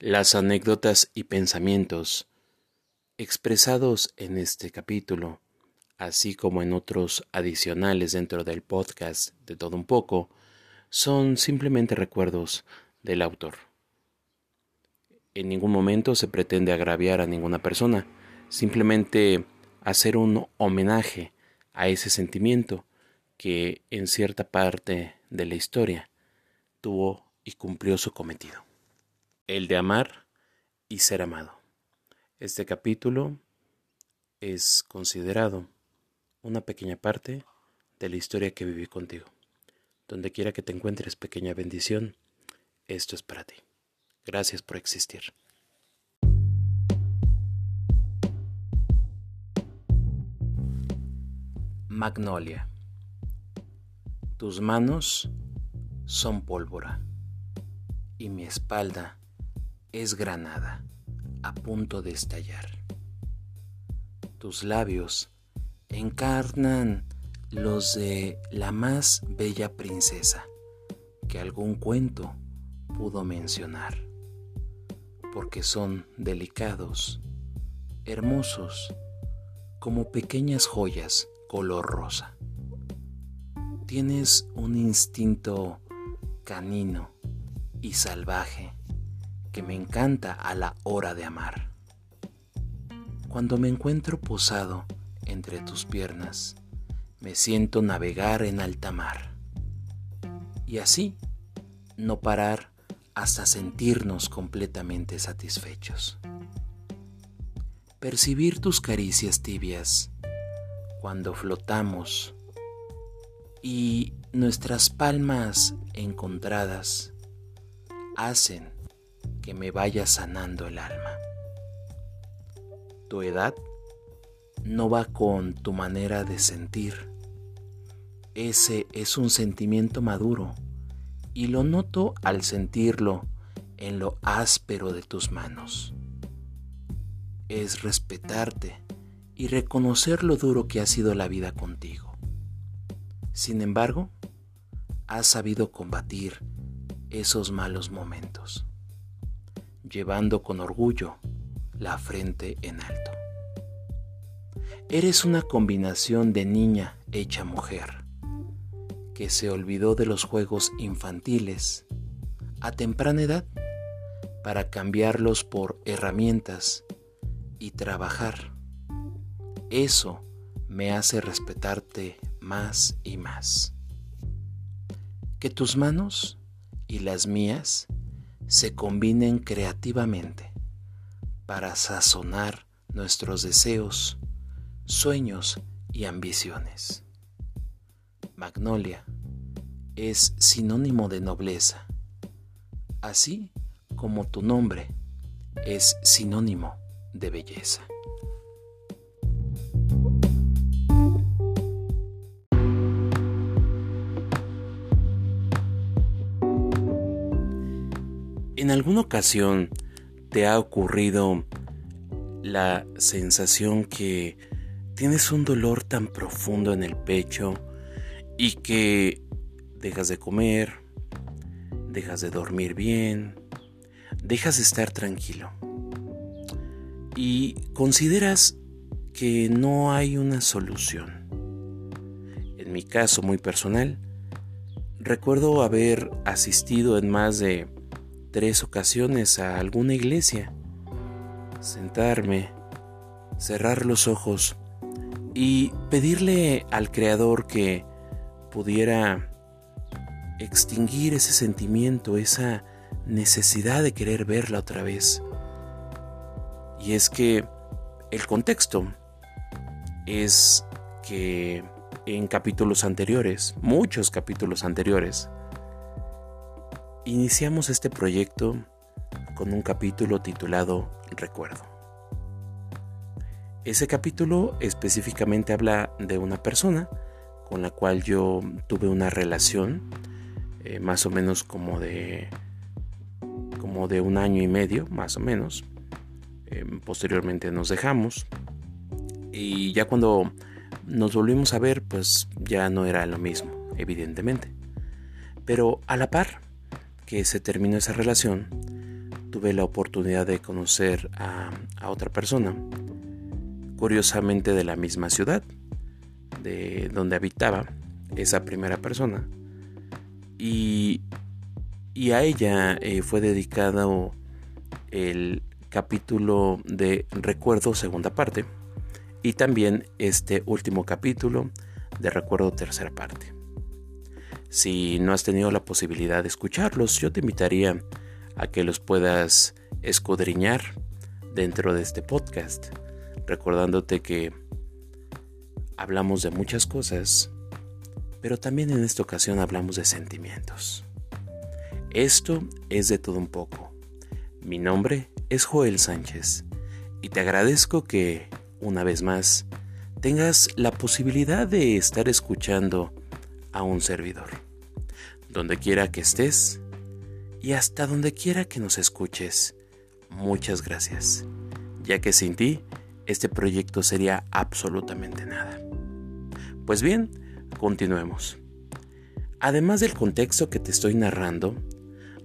Las anécdotas y pensamientos expresados en este capítulo, así como en otros adicionales dentro del podcast de todo un poco, son simplemente recuerdos del autor. En ningún momento se pretende agraviar a ninguna persona, simplemente hacer un homenaje a ese sentimiento que en cierta parte de la historia tuvo y cumplió su cometido el de amar y ser amado. Este capítulo es considerado una pequeña parte de la historia que viví contigo. Donde quiera que te encuentres, pequeña bendición, esto es para ti. Gracias por existir. Magnolia. Tus manos son pólvora y mi espalda es granada, a punto de estallar. Tus labios encarnan los de la más bella princesa que algún cuento pudo mencionar, porque son delicados, hermosos, como pequeñas joyas color rosa. Tienes un instinto canino y salvaje que me encanta a la hora de amar. Cuando me encuentro posado entre tus piernas, me siento navegar en alta mar. Y así, no parar hasta sentirnos completamente satisfechos. Percibir tus caricias tibias cuando flotamos y nuestras palmas encontradas hacen que me vaya sanando el alma. Tu edad no va con tu manera de sentir. Ese es un sentimiento maduro y lo noto al sentirlo en lo áspero de tus manos. Es respetarte y reconocer lo duro que ha sido la vida contigo. Sin embargo, has sabido combatir esos malos momentos llevando con orgullo la frente en alto. Eres una combinación de niña hecha mujer, que se olvidó de los juegos infantiles a temprana edad para cambiarlos por herramientas y trabajar. Eso me hace respetarte más y más. Que tus manos y las mías se combinen creativamente para sazonar nuestros deseos, sueños y ambiciones. Magnolia es sinónimo de nobleza, así como tu nombre es sinónimo de belleza. ¿En alguna ocasión te ha ocurrido la sensación que tienes un dolor tan profundo en el pecho y que dejas de comer, dejas de dormir bien, dejas de estar tranquilo y consideras que no hay una solución? En mi caso muy personal, recuerdo haber asistido en más de tres ocasiones a alguna iglesia, sentarme, cerrar los ojos y pedirle al Creador que pudiera extinguir ese sentimiento, esa necesidad de querer verla otra vez. Y es que el contexto es que en capítulos anteriores, muchos capítulos anteriores, Iniciamos este proyecto con un capítulo titulado Recuerdo. Ese capítulo específicamente habla de una persona con la cual yo tuve una relación eh, más o menos como de como de un año y medio más o menos. Eh, posteriormente nos dejamos. Y ya cuando nos volvimos a ver pues ya no era lo mismo evidentemente. Pero a la par que se terminó esa relación, tuve la oportunidad de conocer a, otra persona, curiosamente de la misma ciudad, de donde habitaba esa primera persona. Y, a ella eh, fue dedicado el capítulo de Recuerdo segunda parte y también este último capítulo de Recuerdo tercera parte. Si no has tenido la posibilidad de escucharlos, yo te invitaría a que los puedas escudriñar dentro de este podcast, recordándote que hablamos de muchas cosas, pero también en esta ocasión hablamos de sentimientos. Esto es de todo un poco. Mi nombre es Joel Sánchez y te agradezco que, una vez más, tengas la posibilidad de estar escuchando a un servidor. Donde quiera que estés, y hasta donde quiera que nos escuches. Muchas gracias, ya que sin ti este proyecto sería absolutamente nada. Pues bien, continuemos. Además del contexto que te estoy narrando,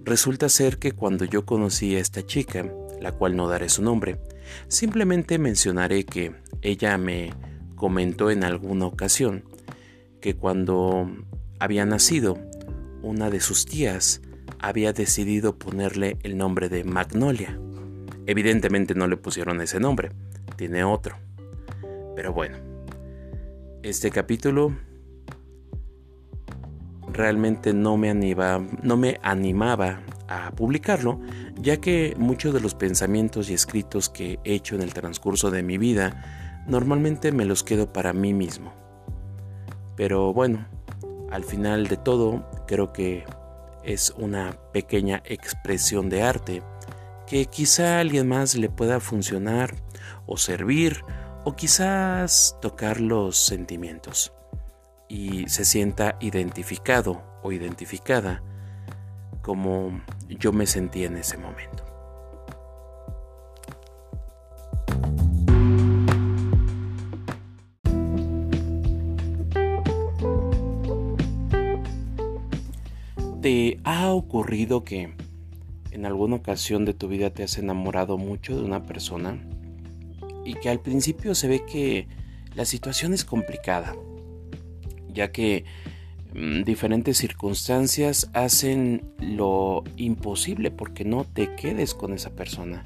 resulta ser que cuando yo conocí a esta chica, la cual no daré su nombre, simplemente mencionaré que ella me comentó en alguna ocasión que cuando había nacido, una de sus tías había decidido ponerle el nombre de Magnolia. Evidentemente no le pusieron ese nombre, tiene otro. Pero bueno, este capítulo realmente no me, animaba, no me animaba a publicarlo, ya que muchos de los pensamientos y escritos que he hecho en el transcurso de mi vida normalmente me los quedo para mí mismo. Pero bueno, al final de todo creo que es una pequeña expresión de arte que quizá a alguien más le pueda funcionar o servir o quizás tocar los sentimientos y se sienta identificado o identificada como yo me sentí en ese momento. ¿Te ha ocurrido que en alguna ocasión de tu vida te has enamorado mucho de una persona y que al principio se ve que la situación es complicada, ya que mm, diferentes circunstancias hacen lo imposible porque no te quedes con esa persona.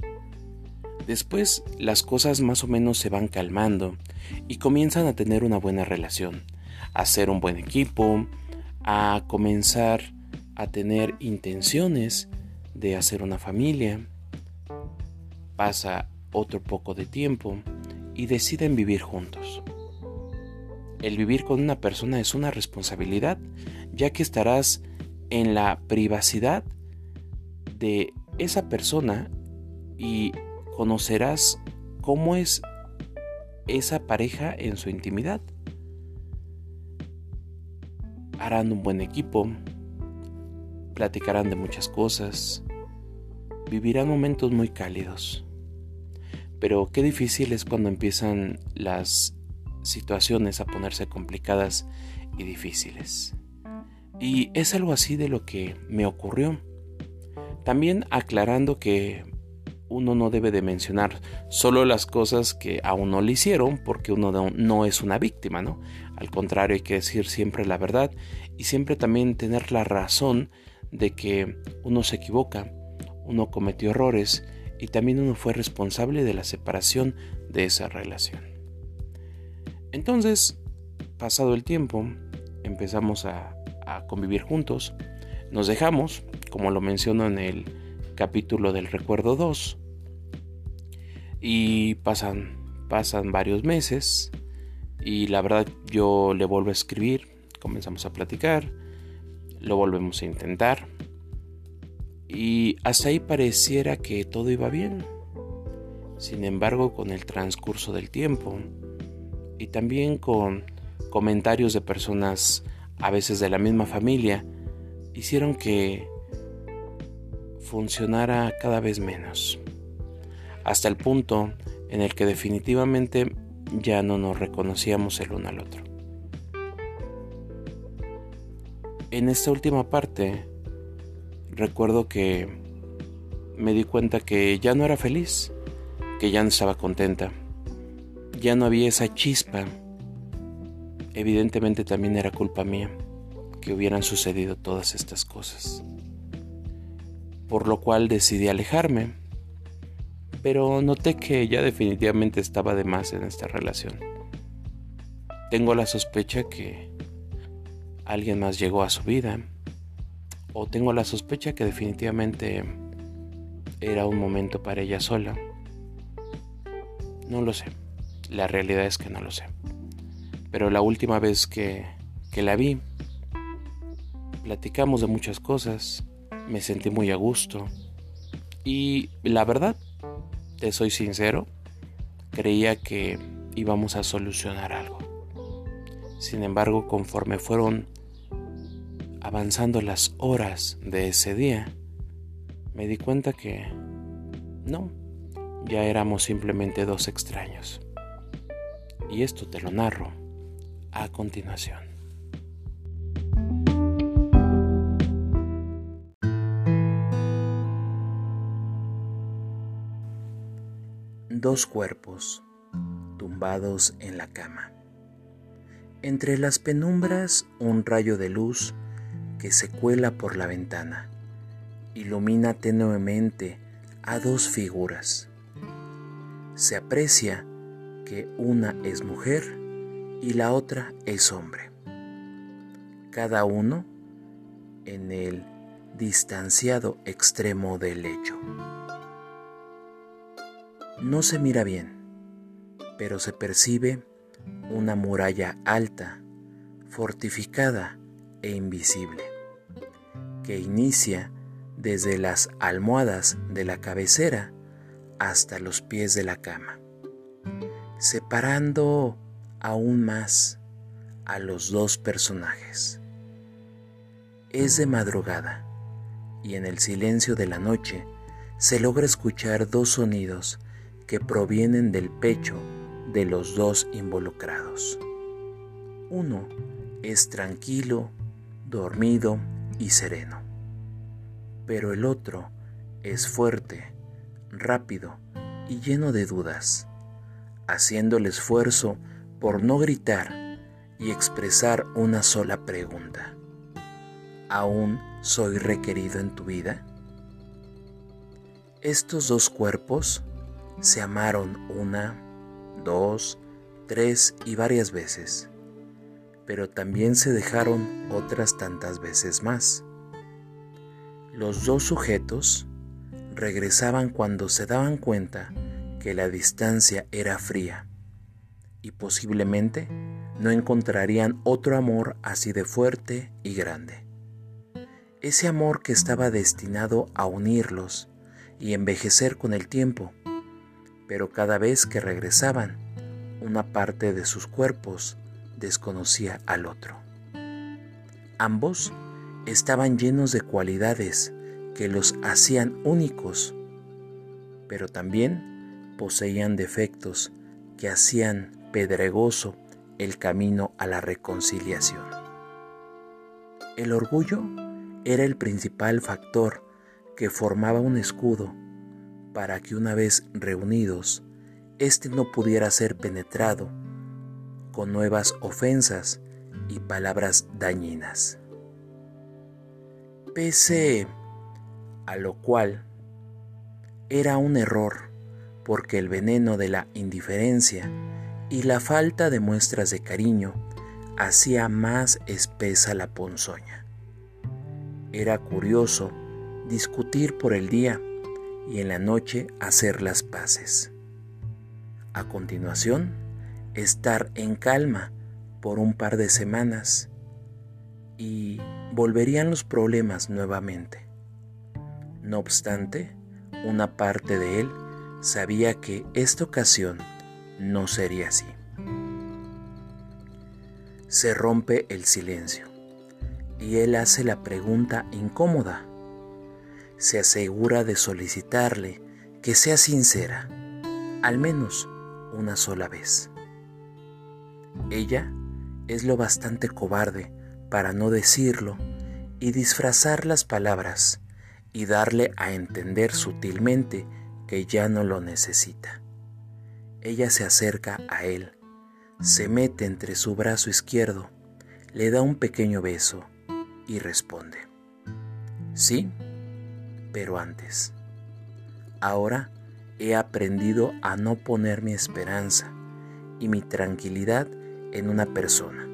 Después las cosas más o menos se van calmando y comienzan a tener una buena relación, a ser un buen equipo, a comenzar a tener intenciones de hacer una familia, pasa otro poco de tiempo y deciden vivir juntos. El vivir con una persona es una responsabilidad, ya que estarás en la privacidad de esa persona y conocerás cómo es esa pareja en su intimidad. Harán un buen equipo, platicarán de muchas cosas, vivirán momentos muy cálidos. Pero qué difícil es cuando empiezan las situaciones a ponerse complicadas y difíciles. Y es algo así de lo que me ocurrió. También aclarando que uno no debe de mencionar solo las cosas que a uno le hicieron porque uno no, es una víctima, ¿no? Al contrario, hay que decir siempre la verdad y siempre también tener la razón de que uno se equivoca, uno cometió errores y también uno fue responsable de la separación de esa relación. Entonces, pasado el tiempo, empezamos a, convivir juntos, nos dejamos, como lo menciono en el capítulo del recuerdo 2, y pasan, pasan varios meses, y la verdad yo le vuelvo a escribir, comenzamos a platicar, lo volvemos a intentar. Y hasta ahí pareciera que todo iba bien. Sin embargo, con el transcurso del tiempo y también con comentarios de personas a veces de la misma familia, hicieron que funcionara cada vez menos. Hasta el punto en el que definitivamente ya no nos reconocíamos el uno al otro. En esta última parte, recuerdo que me di cuenta que ya no era feliz, que ya no estaba contenta, ya no había esa chispa. Evidentemente también era culpa mía que hubieran sucedido todas estas cosas. Por lo cual decidí alejarme, pero noté que ya definitivamente estaba de más en esta relación. Tengo la sospecha que alguien más llegó a su vida, o tengo la sospecha que definitivamente era un momento para ella sola. No lo sé. La realidad es que no lo sé. Pero la última vez que, que la vi, platicamos de muchas cosas, me sentí muy a gusto y la verdad, te soy sincero, creía que íbamos a solucionar algo. Sin embargo, conforme fueron avanzando las horas de ese día, me di cuenta que no, ya éramos simplemente dos extraños. Y esto te lo narro a continuación. Dos cuerpos tumbados en la cama. Entre las penumbras un rayo de luz que se cuela por la ventana ilumina tenuemente a dos figuras. Se aprecia que una es mujer y la otra es hombre. Cada uno en el distanciado extremo del lecho. No se mira bien, pero se percibe una muralla alta, fortificada e invisible, que inicia desde las almohadas de la cabecera hasta los pies de la cama, separando aún más a los dos personajes. Es de madrugada y en el silencio de la noche se logra escuchar dos sonidos que provienen del pecho de los dos involucrados. Uno es tranquilo, dormido y sereno pero el otro es fuerte, rápido y lleno de dudas, haciendo el esfuerzo por no gritar y expresar una sola pregunta. ¿Aún soy requerido en tu vida? Estos dos cuerpos se amaron una, dos, tres y varias veces, pero también se dejaron otras tantas veces más. Los dos sujetos regresaban cuando se daban cuenta que la distancia era fría y posiblemente no encontrarían otro amor así de fuerte y grande. Ese amor que estaba destinado a unirlos y envejecer con el tiempo, pero cada vez que regresaban, una parte de sus cuerpos desconocía al otro. Ambos estaban llenos de cualidades que los hacían únicos, pero también poseían defectos que hacían pedregoso el camino a la reconciliación. El orgullo era el principal factor que formaba un escudo para que una vez reunidos, éste no pudiera ser penetrado con nuevas ofensas y palabras dañinas pese a lo cual era un error, porque el veneno de la indiferencia y la falta de muestras de cariño hacía más espesa la ponzoña. Era curioso discutir por el día y en la noche hacer las paces. A continuación, estar en calma por un par de semanas y volverían los problemas nuevamente. No obstante, una parte de él sabía que esta ocasión no sería así. Se rompe el silencio y él hace la pregunta incómoda. Se asegura de solicitarle que sea sincera, al menos una sola vez. Ella es lo bastante cobarde para no decirlo y disfrazar las palabras y darle a entender sutilmente que ya no lo necesita. Ella se acerca a él, se mete entre su brazo izquierdo, le da un pequeño beso y responde, sí, pero antes. Ahora he aprendido a no poner mi esperanza y mi tranquilidad en una persona.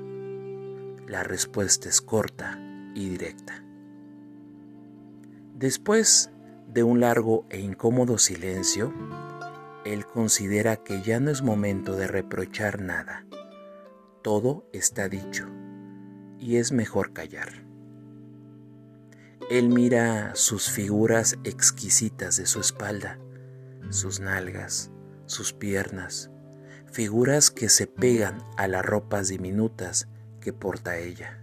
La respuesta es corta y directa. Después de un largo e incómodo silencio, él considera que ya no es momento de reprochar nada. Todo está dicho y es mejor callar. Él mira sus figuras exquisitas de su espalda, sus nalgas, sus piernas, figuras que se pegan a las ropas diminutas que porta ella.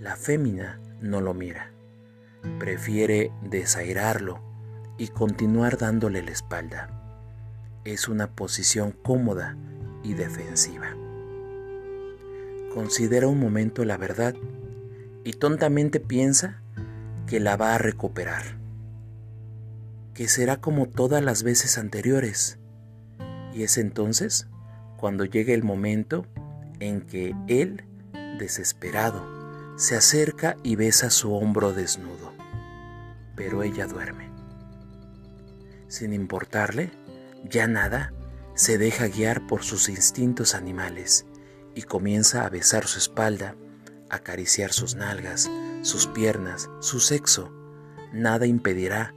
La fémina no lo mira, prefiere desairarlo y continuar dándole la espalda. Es una posición cómoda y defensiva. Considera un momento la verdad y tontamente piensa que la va a recuperar, que será como todas las veces anteriores. Y es entonces cuando llega el momento en que él, desesperado, se acerca y besa su hombro desnudo. Pero ella duerme. Sin importarle, ya nada, se deja guiar por sus instintos animales y comienza a besar su espalda, acariciar sus nalgas, sus piernas, su sexo, nada impedirá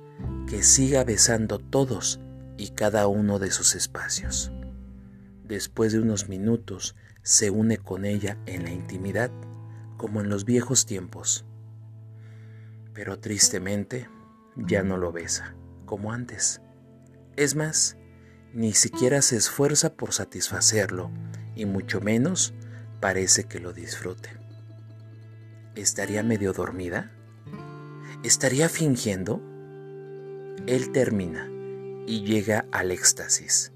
que siga besando todos y cada uno de sus espacios. Después de unos minutos se une con ella en la intimidad como en los viejos tiempos. Pero tristemente ya no lo besa como antes. Es más, ni siquiera se esfuerza por satisfacerlo y mucho menos parece que lo disfrute. ¿Estaría medio dormida? ¿Estaría fingiendo? Él termina y llega al éxtasis,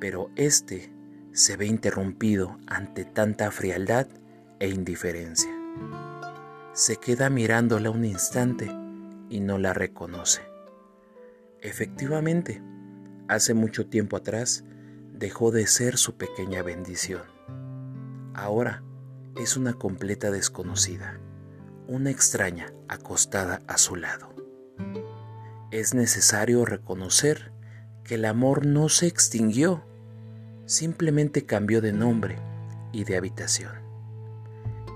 pero este se ve interrumpido ante tanta frialdad e indiferencia. Se queda mirándola un instante y no la reconoce. Efectivamente, hace mucho tiempo atrás dejó de ser su pequeña bendición. Ahora es una completa desconocida, una extraña acostada a su lado. Es necesario reconocer que el amor no se extinguió, simplemente cambió de nombre y de habitación.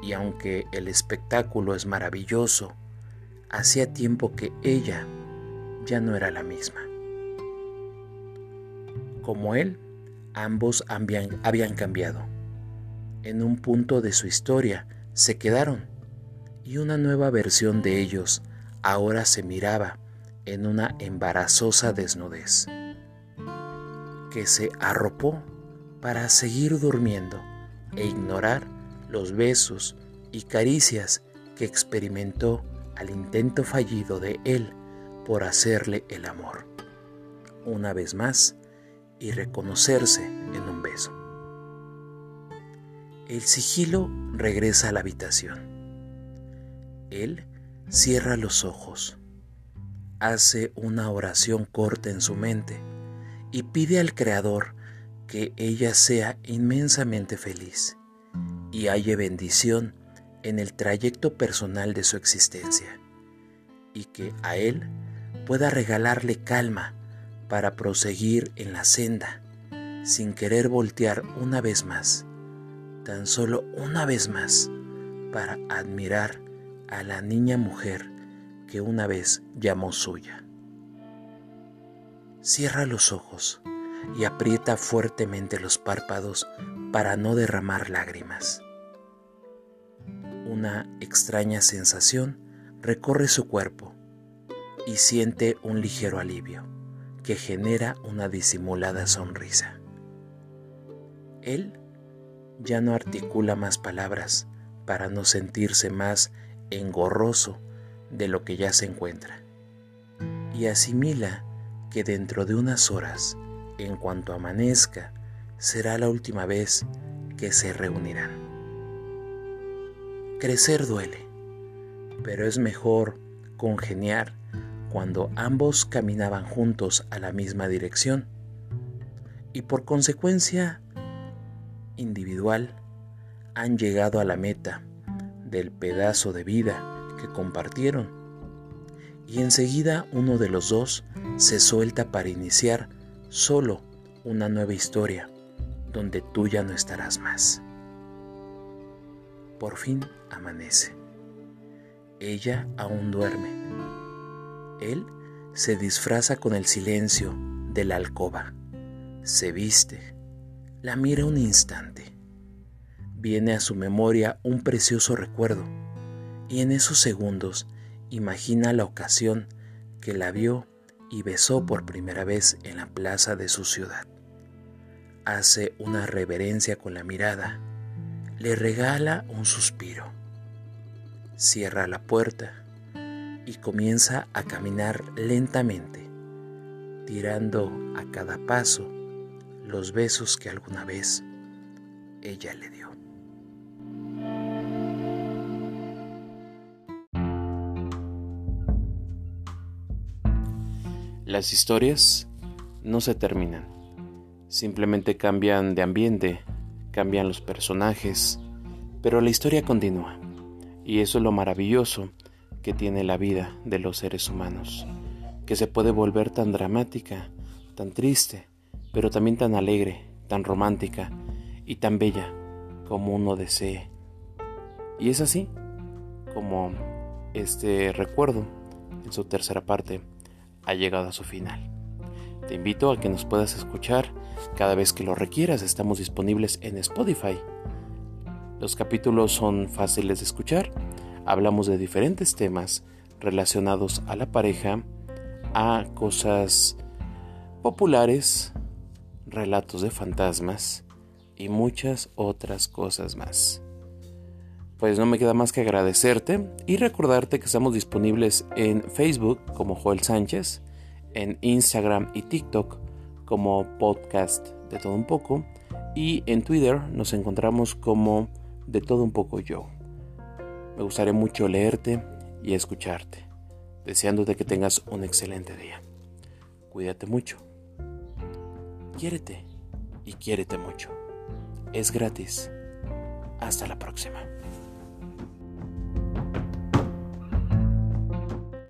Y aunque el espectáculo es maravilloso, hacía tiempo que ella ya no era la misma. Como él, ambos habían, cambiado en un punto de su historia se quedaron y una nueva versión de ellos ahora se miraba en una embarazosa desnudez, que se arropó para seguir durmiendo e ignorar los besos y caricias que experimentó al intento fallido de él por hacerle el amor, una vez más, y reconocerse en un beso. El sigilo regresa a la habitación. Él cierra los ojos, hace una oración corta en su mente y pide al Creador que ella sea inmensamente feliz y halle bendición en el trayecto personal de su existencia y que a él pueda regalarle calma para proseguir en la senda sin querer voltear una vez más tan solo una vez más para admirar a la niña mujer que una vez llamó suya. Cierra los ojos y aprieta fuertemente los párpados para no derramar lágrimas. Una extraña sensación recorre su cuerpo y siente un ligero alivio que genera una disimulada sonrisa. Él ya no articula más palabras para no sentirse más engorroso de lo que ya se encuentra. Y asimila que dentro de unas horas, en cuanto amanezca, será la última vez que se reunirán. Crecer duele, pero es mejor congeniar cuando ambos caminaban juntos a la misma dirección y por consecuencia individual han llegado a la meta del pedazo de vida compartieron y enseguida uno de los dos se suelta para iniciar solo una nueva historia donde tú ya no estarás más. Por fin amanece. Ella aún duerme. Él se disfraza con el silencio de la alcoba. Se viste. La mira un instante. Viene a su memoria un precioso recuerdo y en esos segundos imagina la ocasión que la vio y besó por primera vez en la plaza de su ciudad. Hace una reverencia con la mirada, le regala un suspiro, cierra la puerta y comienza a caminar lentamente, tirando a cada paso los besos que alguna vez ella le dio. Las historias no se terminan, simplemente cambian de ambiente, cambian los personajes, pero la historia continúa. Y eso es lo maravilloso que tiene la vida de los seres humanos, que se puede volver tan dramática, tan triste, pero también tan alegre, tan romántica y tan bella como uno desee. Y es así como este recuerdo en su tercera parte ha llegado a su final. Te invito a que nos puedas escuchar cada vez que lo requieras. Estamos disponibles en Spotify. Los capítulos son fáciles de escuchar. Hablamos de diferentes temas relacionados a la pareja, a cosas populares, relatos de fantasmas y muchas otras cosas más. Pues no me queda más que agradecerte y recordarte que estamos disponibles en Facebook como Joel Sánchez, en Instagram y TikTok como podcast de todo un poco y en Twitter nos encontramos como de todo un poco yo. Me gustaría mucho leerte y escucharte, deseándote que tengas un excelente día. Cuídate mucho. Quiérete y quiérete mucho. Es gratis. Hasta la próxima.